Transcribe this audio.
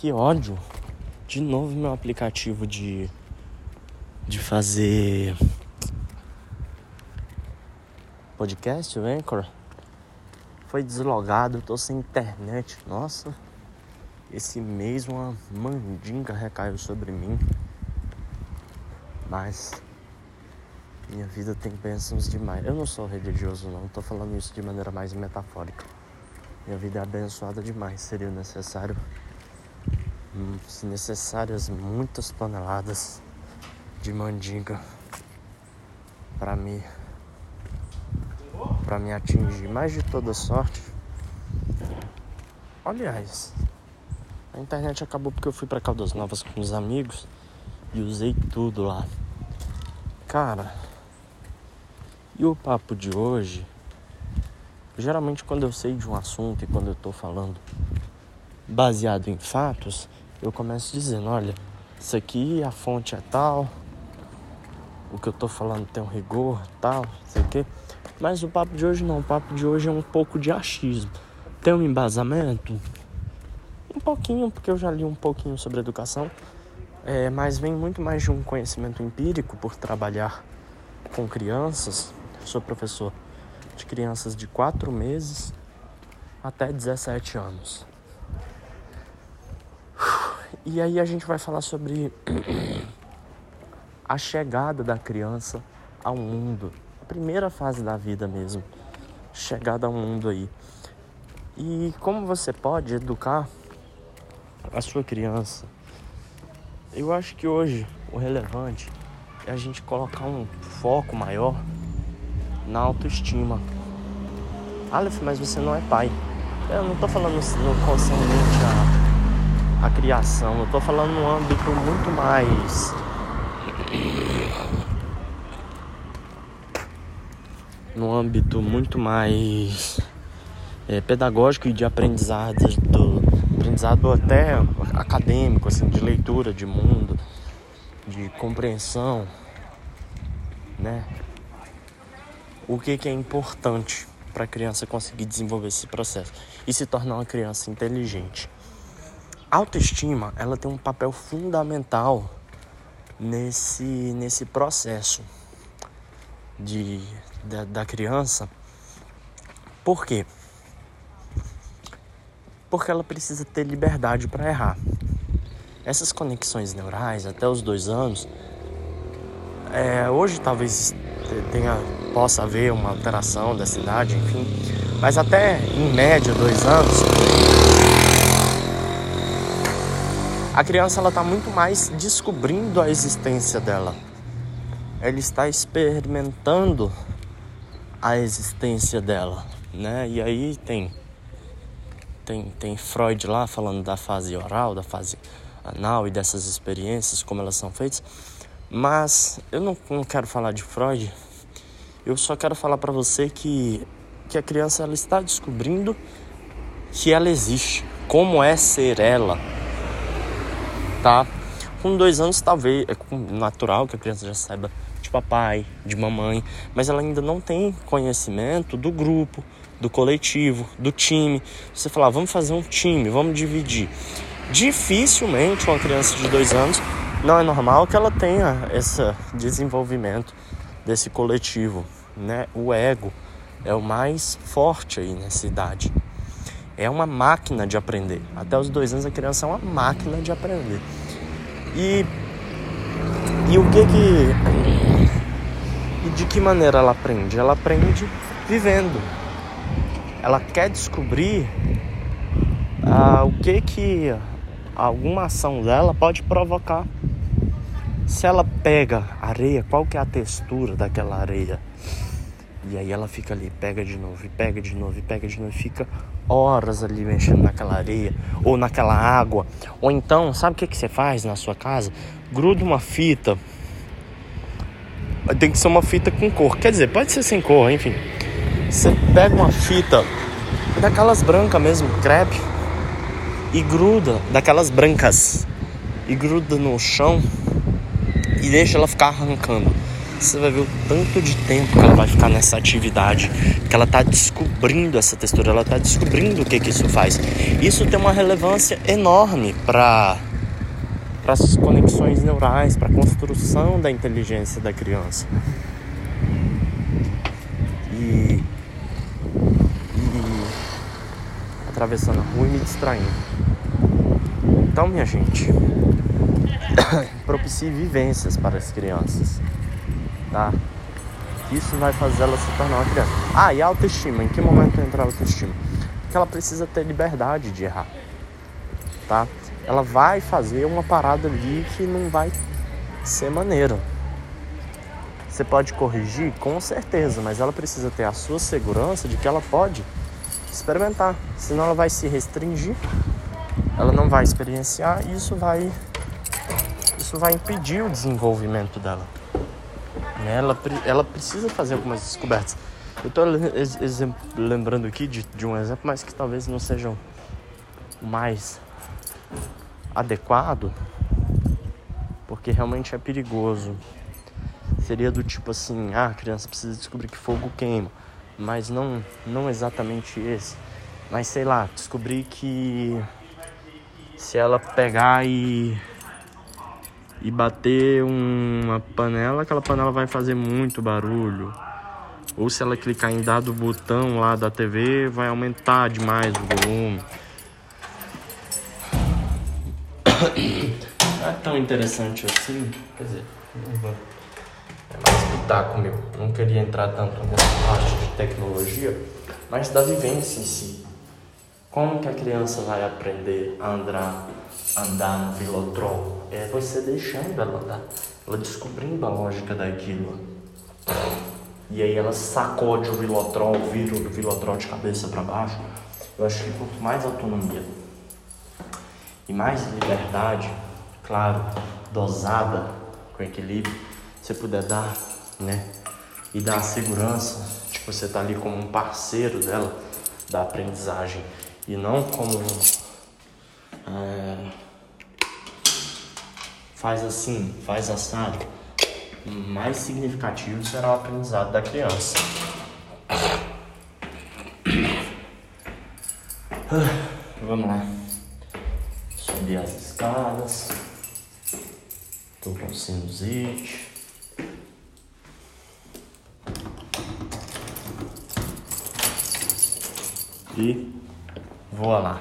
que ódio. De novo meu aplicativo de de fazer podcast, o Anchor, foi deslogado, tô sem internet. Nossa, esse mês uma mandinga recaiu sobre mim. Mas minha vida tem bênçãos demais. Eu não sou religioso não, tô falando isso de maneira mais metafórica. Minha vida é abençoada demais, seria necessário se necessárias muitas toneladas de mandinga para me para me atingir, mas de toda sorte. Aliás, a internet acabou porque eu fui para Caldas Novas com os amigos e usei tudo lá. Cara, e o papo de hoje, geralmente quando eu sei de um assunto e quando eu tô falando baseado em fatos, eu começo dizendo, olha, isso aqui a fonte é tal, o que eu tô falando tem um rigor, tal, sei o quê. Mas o papo de hoje não, o papo de hoje é um pouco de achismo. Tem um embasamento? Um pouquinho, porque eu já li um pouquinho sobre educação, é, mas vem muito mais de um conhecimento empírico por trabalhar com crianças. Eu sou professor de crianças de 4 meses até 17 anos. E aí a gente vai falar sobre a chegada da criança ao mundo, a primeira fase da vida mesmo, chegada ao mundo aí. E como você pode educar a sua criança? Eu acho que hoje o relevante é a gente colocar um foco maior na autoestima. Aleph, mas você não é pai. Eu não tô falando no concernente a, a criação, eu tô falando num âmbito muito mais no âmbito muito mais é, pedagógico e de aprendizado, do, aprendizado até acadêmico, assim, de leitura de mundo, de compreensão, né? O que, que é importante para a criança conseguir desenvolver esse processo e se tornar uma criança inteligente. Autoestima, ela tem um papel fundamental nesse, nesse processo de, da, da criança. Por quê? Porque ela precisa ter liberdade para errar. Essas conexões neurais, até os dois anos, é, hoje talvez tenha, possa haver uma alteração dessa idade, enfim, mas até em média dois anos, a criança ela está muito mais descobrindo a existência dela. Ela está experimentando a existência dela, né? E aí tem tem tem Freud lá falando da fase oral, da fase anal e dessas experiências como elas são feitas. Mas eu não, não quero falar de Freud. Eu só quero falar para você que que a criança ela está descobrindo que ela existe, como é ser ela tá? Com dois anos, talvez, é natural que a criança já saiba de papai, de mamãe, mas ela ainda não tem conhecimento do grupo, do coletivo, do time. Você falar, vamos fazer um time, vamos dividir. Dificilmente uma criança de dois anos não é normal que ela tenha esse desenvolvimento desse coletivo, né? O ego é o mais forte aí nessa idade é uma máquina de aprender. Até os dois anos a criança é uma máquina de aprender. E, e o que que. E de que maneira ela aprende? Ela aprende vivendo. Ela quer descobrir ah, o que que alguma ação dela pode provocar. Se ela pega areia, qual que é a textura daquela areia? E aí ela fica ali, pega de novo, e pega de novo, e pega de novo, e fica horas ali mexendo naquela areia ou naquela água. Ou então, sabe o que, que você faz na sua casa? Gruda uma fita. Tem que ser uma fita com cor. Quer dizer, pode ser sem cor, enfim. Você pega uma fita daquelas brancas mesmo, crepe, e gruda, daquelas brancas, e gruda no chão e deixa ela ficar arrancando você vai ver o tanto de tempo que ela vai ficar nessa atividade, que ela está descobrindo essa textura, ela está descobrindo o que, que isso faz. Isso tem uma relevância enorme para as conexões neurais, para a construção da inteligência da criança. E, e atravessando a rua e me distraindo. Então, minha gente, propicie vivências para as crianças tá? Isso vai fazer ela se tornar uma criança. Ah, e a autoestima, em que momento entra a autoestima? Porque ela precisa ter liberdade de errar, tá? Ela vai fazer uma parada ali que não vai ser maneiro. Você pode corrigir, com certeza, mas ela precisa ter a sua segurança de que ela pode experimentar, senão ela vai se restringir, ela não vai experienciar e isso vai isso vai impedir o desenvolvimento dela. Né? Ela, ela precisa fazer algumas descobertas. Eu estou lembrando aqui de, de um exemplo, mas que talvez não seja o mais adequado, porque realmente é perigoso. Seria do tipo assim, ah, a criança precisa descobrir que fogo queima, mas não, não exatamente esse. Mas sei lá, descobrir que se ela pegar e e bater uma panela, aquela panela vai fazer muito barulho. Ou se ela clicar em dado botão lá da TV, vai aumentar demais o volume. Não é tão interessante assim. Quer dizer, é mais pitaco meu. Não queria entrar tanto nessa parte de tecnologia, mas da vivência em si. Como que a criança vai aprender a andar andar no Vilotrol é você deixando ela andar, ela descobrindo a lógica daquilo. E aí ela sacode o Vilotrol, vira o Vilotrol de cabeça para baixo. Eu acho que quanto mais autonomia e mais liberdade, claro, dosada, com equilíbrio, você puder dar, né? E dar a segurança que você tá ali como um parceiro dela da aprendizagem e não como é, faz assim, faz assado, mais significativo será o aprendizado da criança. Vamos lá. Subir as escadas. Tô com sinusite. E vou lá.